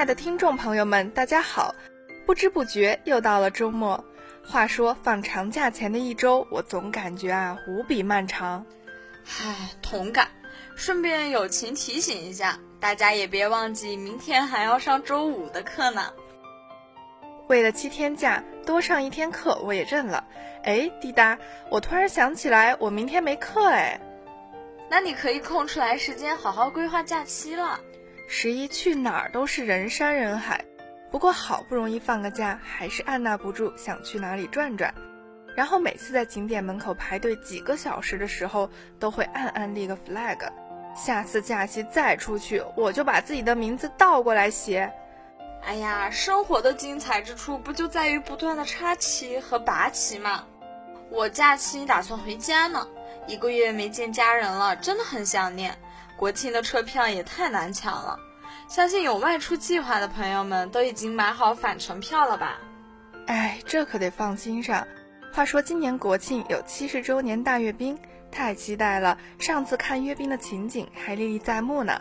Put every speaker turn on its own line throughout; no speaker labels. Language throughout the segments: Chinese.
亲爱的听众朋友们，大家好！不知不觉又到了周末。话说放长假前的一周，我总感觉啊无比漫长。
唉，同感。顺便友情提醒一下，大家也别忘记明天还要上周五的课呢。
为了七天假，多上一天课我也认了。哎，滴答，我突然想起来，我明天没课哎。
那你可以空出来时间好好规划假期了。
十一去哪儿都是人山人海，不过好不容易放个假，还是按捺不住想去哪里转转。然后每次在景点门口排队几个小时的时候，都会暗暗立个 flag，下次假期再出去，我就把自己的名字倒过来写。
哎呀，生活的精彩之处不就在于不断的插旗和拔旗吗？我假期打算回家呢，一个月没见家人了，真的很想念。国庆的车票也太难抢了，相信有外出计划的朋友们都已经买好返程票了吧？
哎，这可得放心上。话说今年国庆有七十周年大阅兵，太期待了！上次看阅兵的情景还历历在目呢。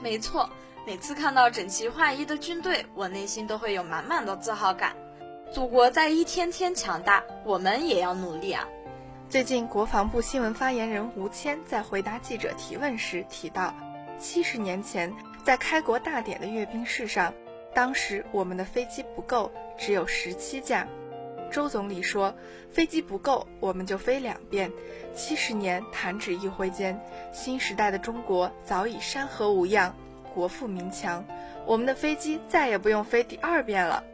没错，每次看到整齐划一的军队，我内心都会有满满的自豪感。祖国在一天天强大，我们也要努力啊！
最近，国防部新闻发言人吴谦在回答记者提问时提到，七十年前在开国大典的阅兵式上，当时我们的飞机不够，只有十七架。周总理说，飞机不够，我们就飞两遍。七十年弹指一挥间，新时代的中国早已山河无恙，国富民强，我们的飞机再也不用飞第二遍了。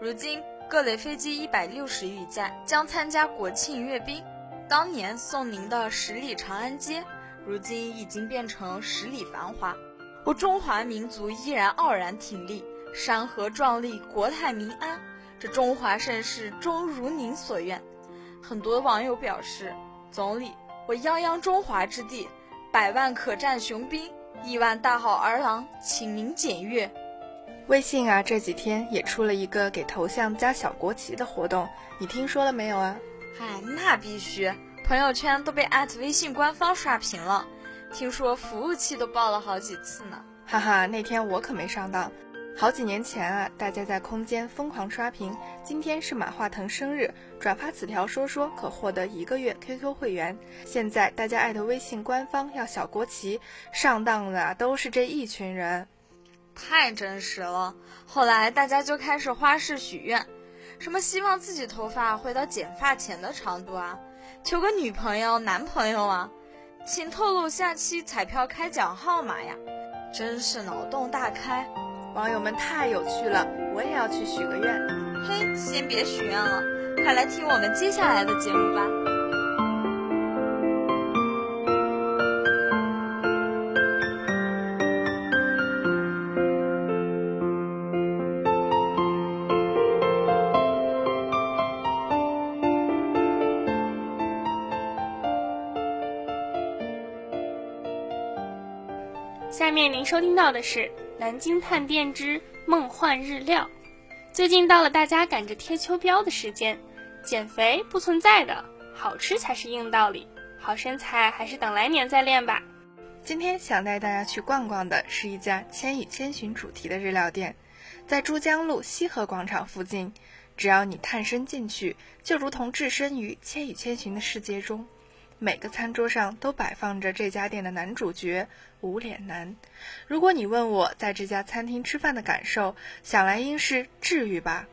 如今，各类飞机一百六十余架将参加国庆阅兵。当年送您的十里长安街，如今已经变成十里繁华。我中华民族依然傲然挺立，山河壮丽，国泰民安。这中华盛世终如您所愿。很多网友表示，总理，我泱泱中华之地，百万可战雄兵，亿万大好儿郎，请您检阅。
微信啊，这几天也出了一个给头像加小国旗的活动，你听说了没有啊？
嗨，那必须！朋友圈都被艾特微信官方刷屏了，听说服务器都爆了好几次呢。
哈哈，那天我可没上当。好几年前啊，大家在空间疯狂刷屏，今天是马化腾生日，转发此条说说可获得一个月 QQ 会员。现在大家艾特微信官方要小国旗，上当的都是这一群人，
太真实了。后来大家就开始花式许愿。什么希望自己头发回到剪发前的长度啊？求个女朋友、男朋友啊？请透露下期彩票开奖号码呀！真是脑洞大开，
网友们太有趣了，我也要去许个愿。
嘿，先别许愿了，快来听我们接下来的节目吧。
您收听到的是《南京探店之梦幻日料》。最近到了大家赶着贴秋膘的时间，减肥不存在的，好吃才是硬道理。好身材还是等来年再练吧。
今天想带大家去逛逛的是一家《千与千寻》主题的日料店，在珠江路西河广场附近。只要你探身进去，就如同置身于《千与千寻》的世界中。每个餐桌上都摆放着这家店的男主角无脸男。如果你问我在这家餐厅吃饭的感受，想来应是治愈吧。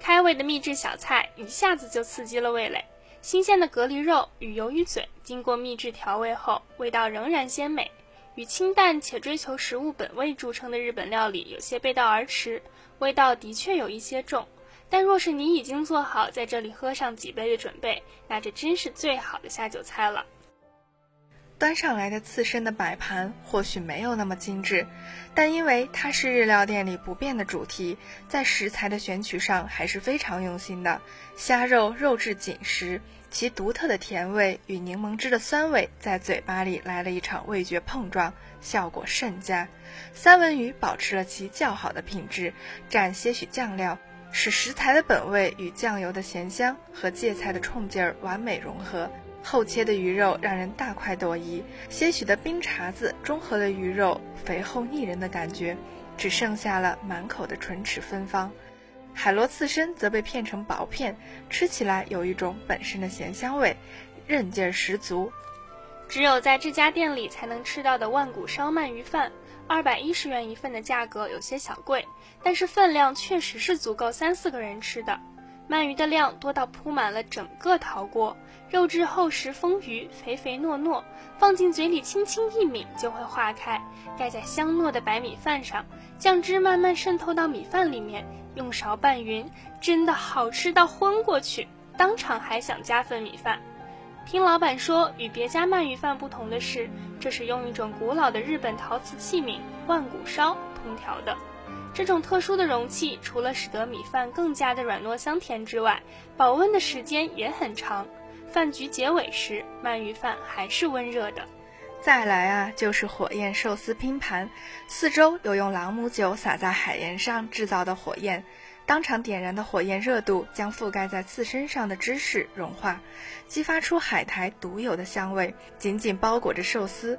开胃的秘制小菜一下子就刺激了味蕾。新鲜的蛤蜊肉与鱿鱼嘴经过秘制调味后，味道仍然鲜美。与清淡且追求食物本味著称的日本料理有些背道而驰，味道的确有一些重。但若是你已经做好在这里喝上几杯的准备，那这真是最好的下酒菜了。
端上来的刺身的摆盘或许没有那么精致，但因为它是日料店里不变的主题，在食材的选取上还是非常用心的。虾肉肉质紧实，其独特的甜味与柠檬汁的酸味在嘴巴里来了一场味觉碰撞，效果甚佳。三文鱼保持了其较好的品质，蘸些许酱料。使食材的本味与酱油的咸香和芥菜的冲劲儿完美融合，厚切的鱼肉让人大快朵颐。些许的冰碴子中和了鱼肉肥厚腻人的感觉，只剩下了满口的唇齿芬芳。海螺刺身则被片成薄片，吃起来有一种本身的咸香味，韧劲儿十足。
只有在这家店里才能吃到的万古烧鳗鱼饭，二百一十元一份的价格有些小贵，但是分量确实是足够三四个人吃的。鳗鱼的量多到铺满了整个陶锅，肉质厚实丰腴，肥肥糯糯，放进嘴里轻轻一抿就会化开，盖在香糯的白米饭上，酱汁慢慢渗透到米饭里面，用勺拌匀，真的好吃到昏过去，当场还想加份米饭。听老板说，与别家鳗鱼饭不同的是，这是用一种古老的日本陶瓷器皿——万古烧烹调的。这种特殊的容器，除了使得米饭更加的软糯香甜之外，保温的时间也很长。饭局结尾时，鳗鱼饭还是温热的。
再来啊，就是火焰寿司拼盘，四周有用朗姆酒洒在海盐上制造的火焰。当场点燃的火焰热度将覆盖在刺身上的芝士融化，激发出海苔独有的香味，紧紧包裹着寿司。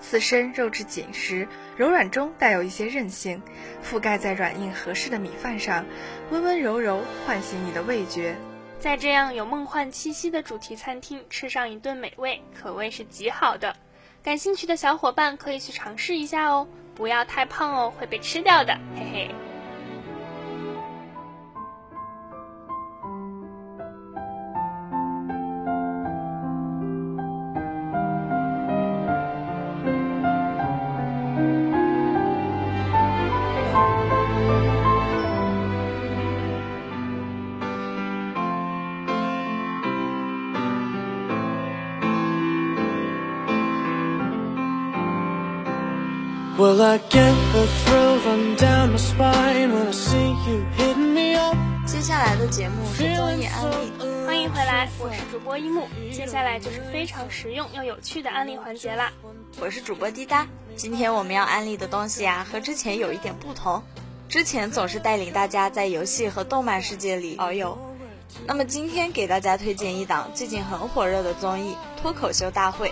刺身肉质紧实、柔软中带有一些韧性，覆盖在软硬合适的米饭上，温温柔柔，唤醒你的味觉。
在这样有梦幻气息的主题餐厅吃上一顿美味，可谓是极好的。感兴趣的小伙伴可以去尝试一下哦，不要太胖哦，会被吃掉的，嘿嘿。
接下来的节目是综艺安利，
欢迎回来，我是主播一木。接下来就是非常实用又有趣的安利环节啦。
我是主播滴答，今天我们要安利的东西啊，和之前有一点不同。之前总是带领大家在游戏和动漫世界里遨游，那么今天给大家推荐一档最近很火热的综艺《脱口秀大会》。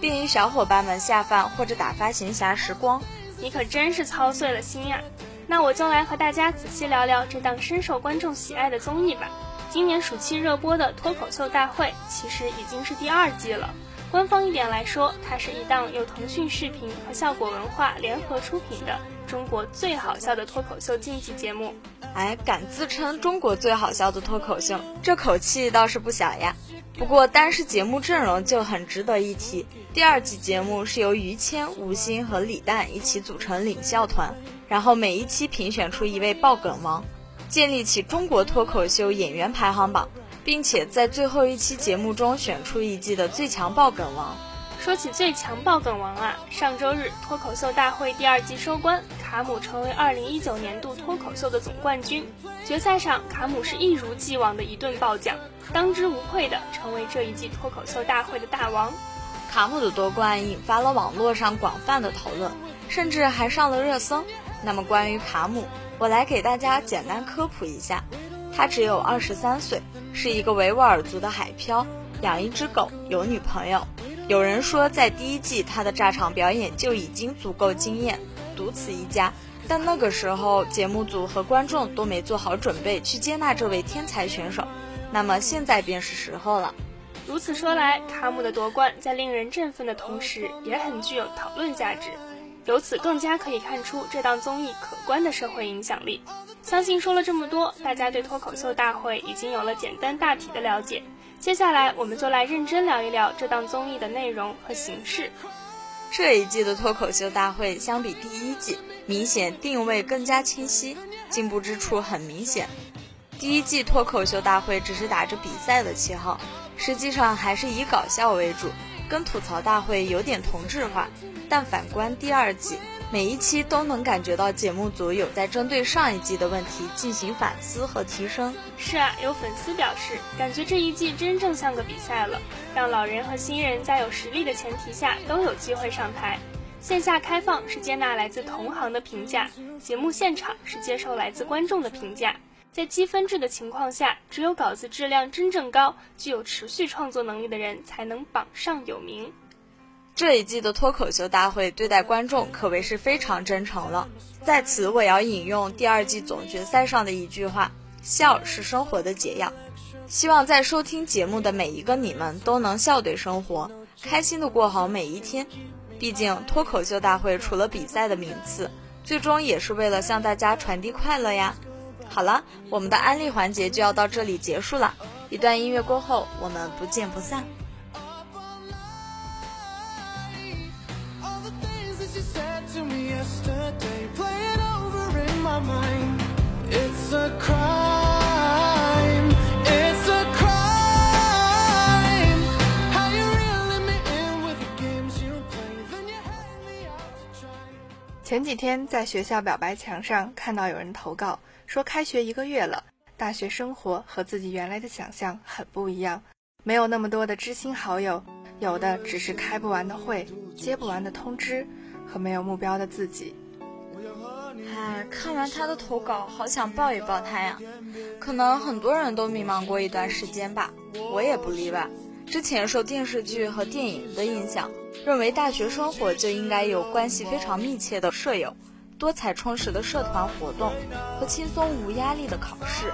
便于小伙伴们下饭或者打发闲暇时光，
你可真是操碎了心呀！那我就来和大家仔细聊聊这档深受观众喜爱的综艺吧。今年暑期热播的《脱口秀大会》其实已经是第二季了。官方一点来说，它是一档由腾讯视频和效果文化联合出品的中国最好笑的脱口秀竞技节目。
哎，敢自称中国最好笑的脱口秀，这口气倒是不小呀。不过，单是节目阵容就很值得一提。第二季节目是由于谦、吴昕和李诞一起组成领笑团，然后每一期评选出一位爆梗王，建立起中国脱口秀演员排行榜，并且在最后一期节目中选出一季的最强爆梗王。
说起最强爆梗王啊，上周日脱口秀大会第二季收官，卡姆成为二零一九年度脱口秀的总冠军。决赛上，卡姆是一如既往的一顿爆奖。当之无愧的成为这一季脱口秀大会的大王，
卡姆的夺冠引发了网络上广泛的讨论，甚至还上了热搜。那么关于卡姆，我来给大家简单科普一下：他只有二十三岁，是一个维吾尔族的海漂，养一只狗，有女朋友。有人说，在第一季他的炸场表演就已经足够惊艳，独此一家。但那个时候节目组和观众都没做好准备去接纳这位天才选手。那么现在便是时候了。
如此说来，卡姆的夺冠在令人振奋的同时，也很具有讨论价值。由此更加可以看出这档综艺可观的社会影响力。相信说了这么多，大家对脱口秀大会已经有了简单大体的了解。接下来，我们就来认真聊一聊这档综艺的内容和形式。
这一季的脱口秀大会相比第一季，明显定位更加清晰，进步之处很明显。第一季脱口秀大会只是打着比赛的旗号，实际上还是以搞笑为主，跟吐槽大会有点同质化。但反观第二季，每一期都能感觉到节目组有在针对上一季的问题进行反思和提升。
是啊，有粉丝表示，感觉这一季真正像个比赛了，让老人和新人在有实力的前提下都有机会上台。线下开放是接纳来自同行的评价，节目现场是接受来自观众的评价。在积分制的情况下，只有稿子质量真正高、具有持续创作能力的人才能榜上有名。
这一季的脱口秀大会对待观众可谓是非常真诚了。在此，我要引用第二季总决赛上的一句话：“笑是生活的解药。”希望在收听节目的每一个你们都能笑对生活，开心的过好每一天。毕竟，脱口秀大会除了比赛的名次，最终也是为了向大家传递快乐呀。好了，我们的安利环节就要到这里结束了。一段音乐过后，我们不见不散。
Yesterday. Play it over in my mind. It's a crime. It's a crime. How you really me in with the games you play then you hang me out to try.
前几天在学校表白墙上看到有人投稿说开学一个月了大学生活和自己原来的想象很不一样，没有那么多的知心好友，有的只是开不完的会、接不完的通知、和没有目标的自己。
唉，看完他的投稿，好想抱一抱他呀。可能很多人都迷茫过一段时间吧，我也不例外。之前受电视剧和电影的影响，认为大学生活就应该有关系非常密切的舍友。多彩充实的社团活动和轻松无压力的考试，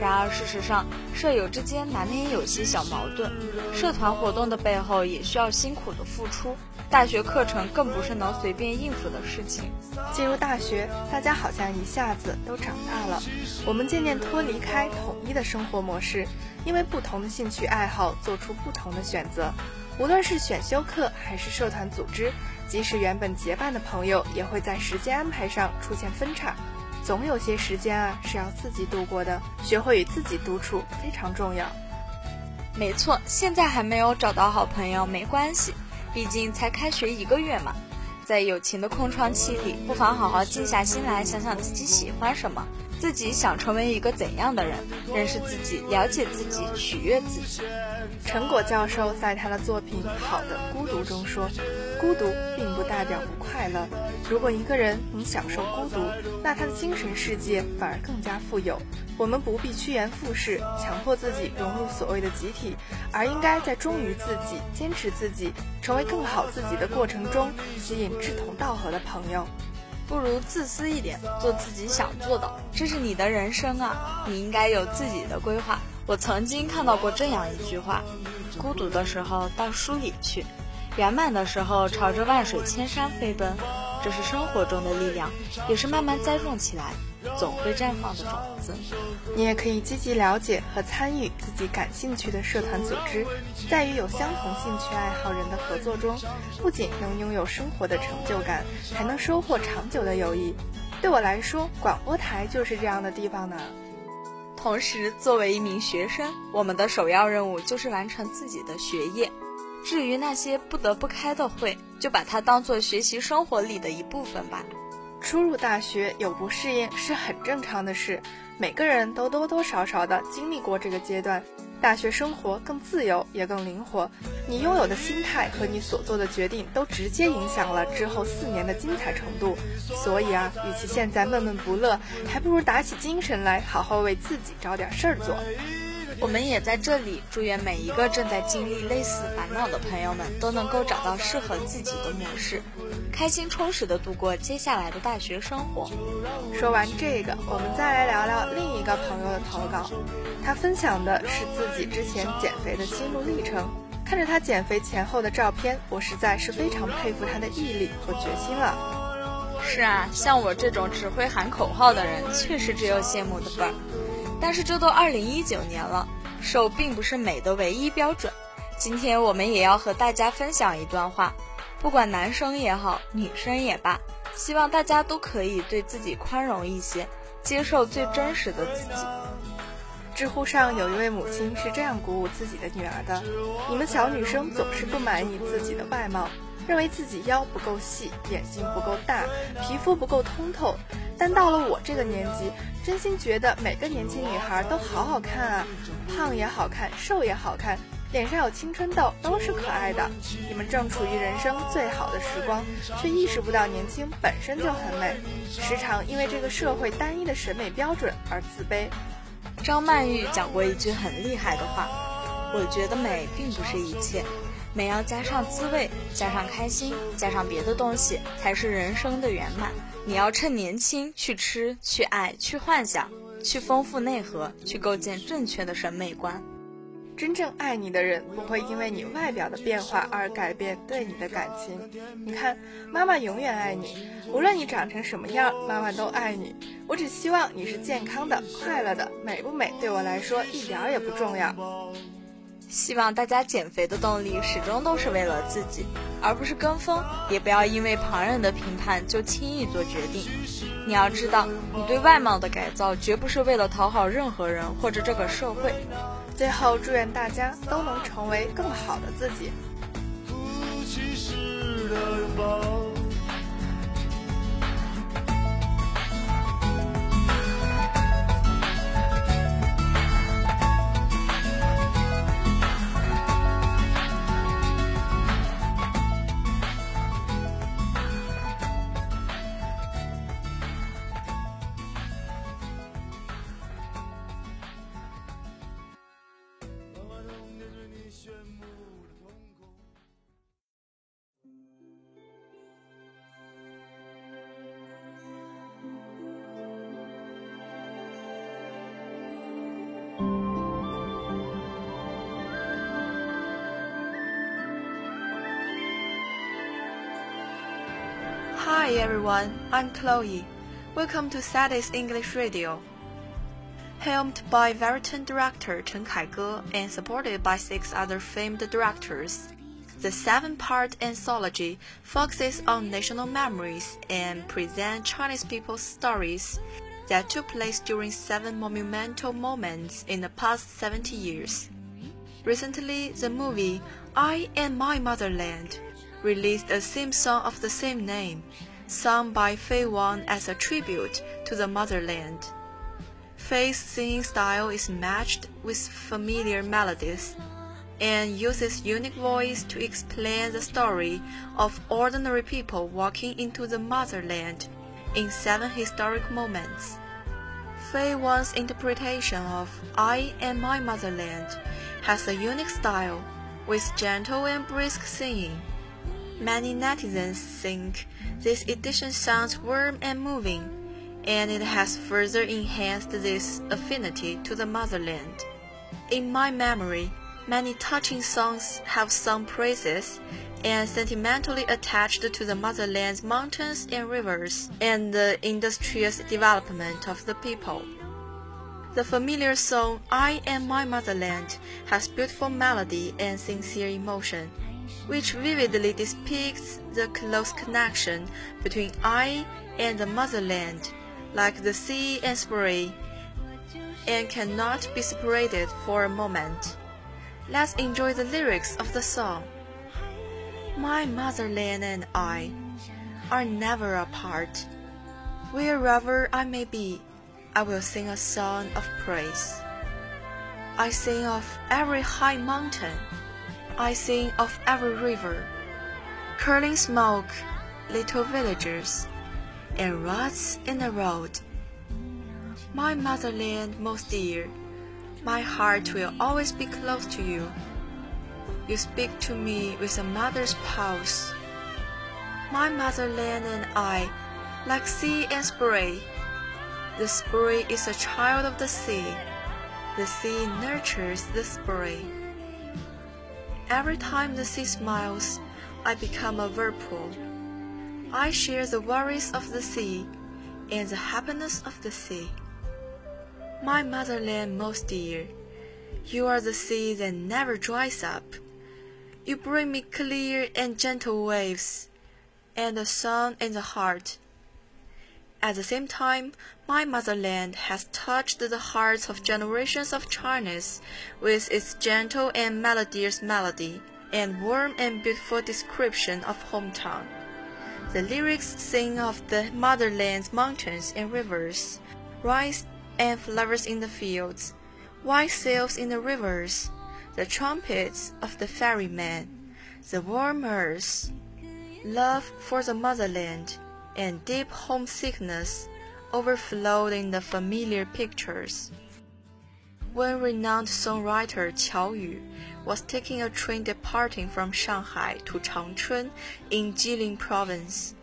然而事实上，舍友之间难免有些小矛盾。社团活动的背后也需要辛苦的付出，大学课程更不是能随便应付的事情。
进入大学，大家好像一下子都长大了，我们渐渐脱离开统一的生活模式，因为不同的兴趣爱好做出不同的选择。无论是选修课还是社团组织。即使原本结伴的朋友，也会在时间安排上出现分叉。总有些时间啊是要自己度过的，学会与自己独处非常重要。
没错，现在还没有找到好朋友没关系，毕竟才开学一个月嘛。在友情的空窗期里，不妨好好静下心来，想想自己喜欢什么。自己想成为一个怎样的人？认识自己，了解自己，取悦自己。
陈果教授在他的作品《好的孤独》中说：“孤独并不代表不快乐。如果一个人能享受孤独，那他的精神世界反而更加富有。我们不必趋炎附势，强迫自己融入所谓的集体，而应该在忠于自己、坚持自己、成为更好自己的过程中，吸引志同道合的朋友。”
不如自私一点，做自己想做的，这是你的人生啊！你应该有自己的规划。我曾经看到过这样一句话：孤独的时候到书里去，圆满的时候朝着万水千山飞奔。这是生活中的力量，也是慢慢栽种起来。总会绽放的种子，
你也可以积极了解和参与自己感兴趣的社团组织，在与有相同兴趣爱好人的合作中，不仅能拥有生活的成就感，还能收获长久的友谊。对我来说，广播台就是这样的地方呢。
同时，作为一名学生，我们的首要任务就是完成自己的学业。至于那些不得不开的会，就把它当做学习生活里的一部分吧。
初入大学有不适应是很正常的事，每个人都多多少少的经历过这个阶段。大学生活更自由也更灵活，你拥有的心态和你所做的决定都直接影响了之后四年的精彩程度。所以啊，与其现在闷闷不乐，还不如打起精神来，好好为自己找点事儿做。
我们也在这里祝愿每一个正在经历类似烦恼的朋友们都能够找到适合自己的模式，开心充实的度过接下来的大学生活。
说完这个，我们再来聊聊另一个朋友的投稿。他分享的是自己之前减肥的心路历程。看着他减肥前后的照片，我实在是非常佩服他的毅力和决心了。
是啊，像我这种只会喊口号的人，确实只有羡慕的份儿。但是这都二零一九年了，瘦并不是美的唯一标准。今天我们也要和大家分享一段话，不管男生也好，女生也罢，希望大家都可以对自己宽容一些，接受最真实的自己。
知乎上有一位母亲是这样鼓舞自己的女儿的：你们小女生总是不满意自己的外貌。认为自己腰不够细，眼睛不够大，皮肤不够通透，但到了我这个年纪，真心觉得每个年轻女孩都好好看啊，胖也好看，瘦也好看，脸上有青春痘都是可爱的。你们正处于人生最好的时光，却意识不到年轻本身就很美，时常因为这个社会单一的审美标准而自卑。
张曼玉讲过一句很厉害的话：“我觉得美并不是一切。”美要加上滋味，加上开心，加上别的东西，才是人生的圆满。你要趁年轻去吃，去爱，去幻想，去丰富内核，去构建正确的审美观。
真正爱你的人不会因为你外表的变化而改变对你的感情。你看，妈妈永远爱你，无论你长成什么样，妈妈都爱你。我只希望你是健康的、快乐的，美不美对我来说一点也不重要。
希望大家减肥的动力始终都是为了自己，而不是跟风。也不要因为旁人的评判就轻易做决定。你要知道，你对外貌的改造绝不是为了讨好任何人或者这个社会。
最后，祝愿大家都能成为更好的自己。Hi everyone, I'm Chloe. Welcome to Sadie's English Radio. Helmed by veteran director Chen Kaige and supported by six other famed directors, the seven-part anthology focuses on national memories and presents Chinese people's stories that took place during seven monumental moments in the past 70 years. Recently, the movie I Am My Motherland released a theme song of the same name, sung by Fei Wang as a tribute to the motherland. Fei's singing style is matched with familiar melodies and uses unique voice to explain the story of ordinary people walking into the motherland in seven historic moments. Fei Wang's interpretation of I and My Motherland has a unique style with gentle and brisk singing. Many netizens think this edition sounds warm and moving, and it has further enhanced this affinity to the motherland. In my memory, many touching songs have sung praises and sentimentally attached to the motherland's mountains and rivers and the industrious development of the people. The familiar song I Am My Motherland has beautiful melody and sincere emotion which vividly depicts the close connection between I and the motherland, like the sea and spray, and cannot be separated for a moment. Let's enjoy the lyrics of the song. My motherland and I are never apart. Wherever I may be, I will sing a song of praise. I sing of every high mountain I sing of every river, curling smoke, little villages, and ruts in the road. My motherland most dear, my heart will always be close to you. You speak to me with a mother's pulse. My motherland and I, like sea and spray. The spray is a child of the sea. The sea nurtures the spray. Every time the sea smiles, I become a whirlpool. I share the worries of the sea and the happiness of the sea. My motherland most dear, you are the sea that never dries up. You bring me clear and gentle waves, and the sun in the heart. At the same time, my motherland has touched the hearts of generations of Chinese with its gentle and melodious melody and warm and beautiful description of hometown. The lyrics sing of the motherland's mountains and rivers, rice and flowers in the fields, white sails in the rivers, the trumpets of the ferryman, the warm earth, love for the motherland and deep homesickness overflowed in the familiar pictures. when renowned songwriter Qiao Yu was taking a train departing from Shanghai to Changchun in Jilin province.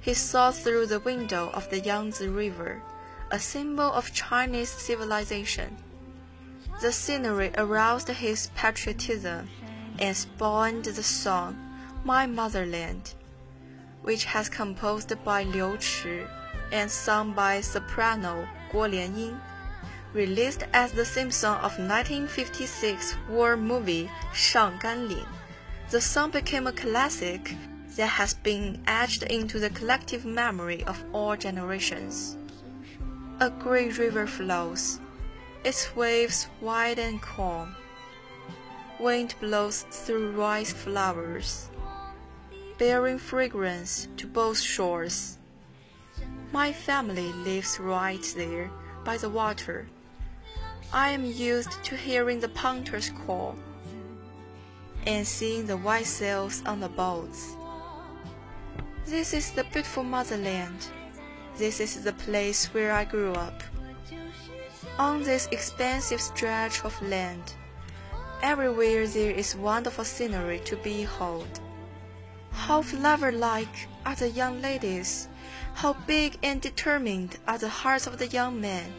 He saw through the window of the Yangtze River, a symbol of Chinese civilization. The scenery aroused his patriotism and spawned the song My Motherland, which has composed by Liu Chi and sung by soprano Guo Lianying. Released as the theme song of 1956 war movie Shang Lin, the song became a classic that has been etched into the collective memory of all generations. A great river flows, its waves wide and calm. Wind blows through rice flowers, bearing fragrance to both shores. My family lives right there by the water. I am used to hearing the punters call and seeing the white sails on the boats. This is the beautiful motherland. This is the place where I grew up. On this expansive stretch of land, everywhere there is wonderful scenery to behold. How flower-like are the young ladies, how big and determined are the hearts of the young men.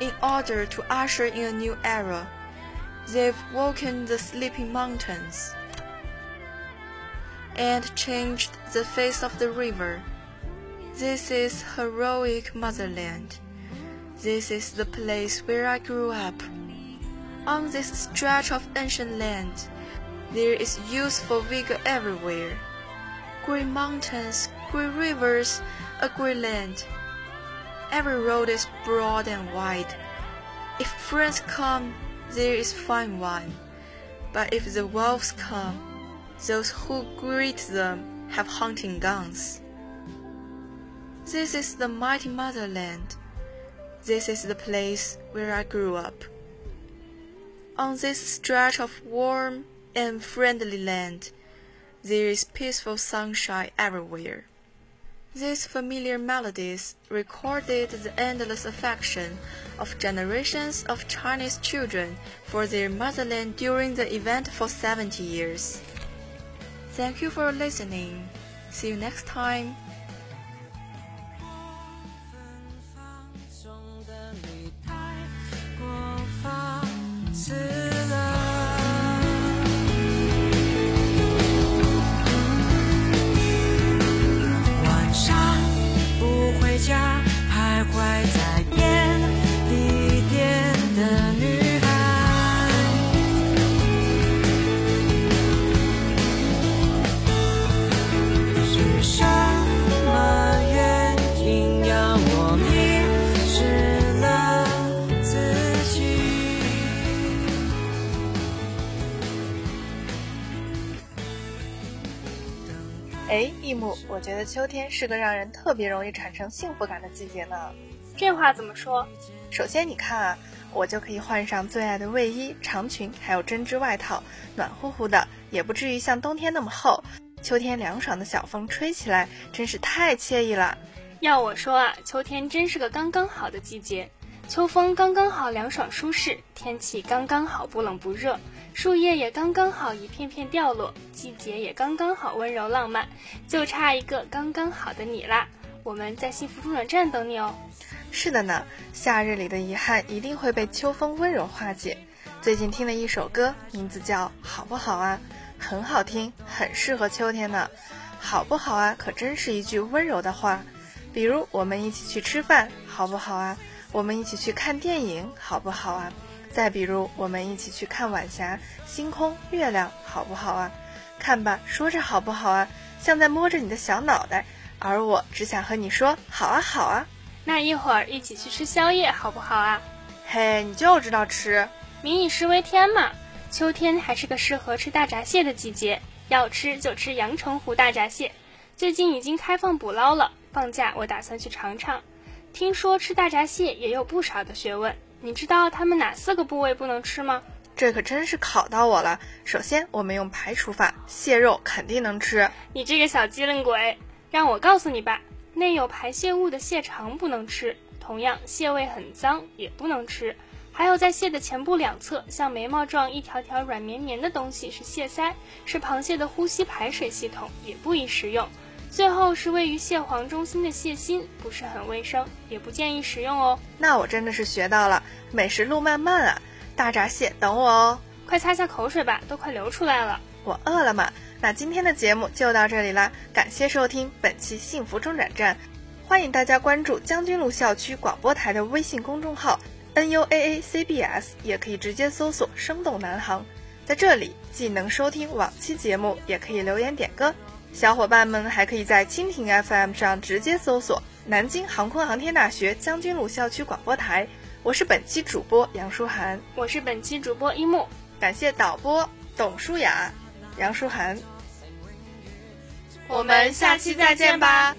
In order to usher in a new era, they've woken the sleeping mountains and changed the face of the river. This is heroic motherland. This is the place where I grew up. On this stretch of ancient land, there is youthful vigor everywhere. Great mountains, great rivers, a great land. Every road is broad and wide. If friends come, there is fine wine. But if the wolves come, those who greet them have hunting guns. This is the mighty motherland. This is the place where I grew up. On this stretch of warm and friendly land, there is peaceful sunshine everywhere. These familiar melodies recorded the endless affection of generations of Chinese children for their motherland during the event for 70 years. Thank you for listening. See you next time.
觉得秋天是个让人特别容易产生幸福感的季节呢。
这话怎么说？
首先，你看啊，我就可以换上最爱的卫衣、长裙，还有针织外套，暖乎乎的，也不至于像冬天那么厚。秋天凉爽的小风吹起来，真是太惬意了。
要我说啊，秋天真是个刚刚好的季节，秋风刚刚好，凉爽舒适，天气刚刚好，不冷不热。树叶也刚刚好，一片片掉落；季节也刚刚好，温柔浪漫，就差一个刚刚好的你啦！我们在幸福中转站等你哦。
是的呢，夏日里的遗憾一定会被秋风温柔化解。最近听了一首歌，名字叫《好不好啊》，很好听，很适合秋天呢。好不好啊？可真是一句温柔的话。比如，我们一起去吃饭，好不好啊？我们一起去看电影，好不好啊？再比如，我们一起去看晚霞、星空、月亮，好不好啊？看吧，说着好不好啊，像在摸着你的小脑袋，而我只想和你说好啊，好啊。
那一会儿一起去吃宵夜，好不好啊？
嘿，你就知道吃，
民以食为天嘛。秋天还是个适合吃大闸蟹的季节，要吃就吃阳澄湖大闸蟹，最近已经开放捕捞了，放假我打算去尝尝。听说吃大闸蟹也有不少的学问。你知道它们哪四个部位不能吃吗？
这可真是考到我了。首先，我们用排除法，蟹肉肯定能吃。
你这个小机灵鬼，让我告诉你吧，内有排泄物的蟹肠不能吃。同样，蟹胃很脏也不能吃。还有在蟹的前部两侧，像眉毛状一条条软绵绵的东西是蟹鳃，是螃蟹的呼吸排水系统，也不宜食用。最后是位于蟹黄中心的蟹心，不是很卫生，也不建议食用哦。
那我真的是学到了，美食路漫漫啊！大闸蟹等我哦，
快擦下口水吧，都快流出来了。
我饿了嘛。那今天的节目就到这里啦，感谢收听本期幸福中转站，欢迎大家关注将军路校区广播台的微信公众号 N U A A C B S，也可以直接搜索“生动南航”，在这里既能收听往期节目，也可以留言点歌。小伙伴们还可以在蜻蜓 FM 上直接搜索“南京航空航天大学将军路校区广播台”。我是本期主播杨舒涵，
我是本期主播一木，
感谢导播董舒雅、杨舒涵。
我们下期再见吧。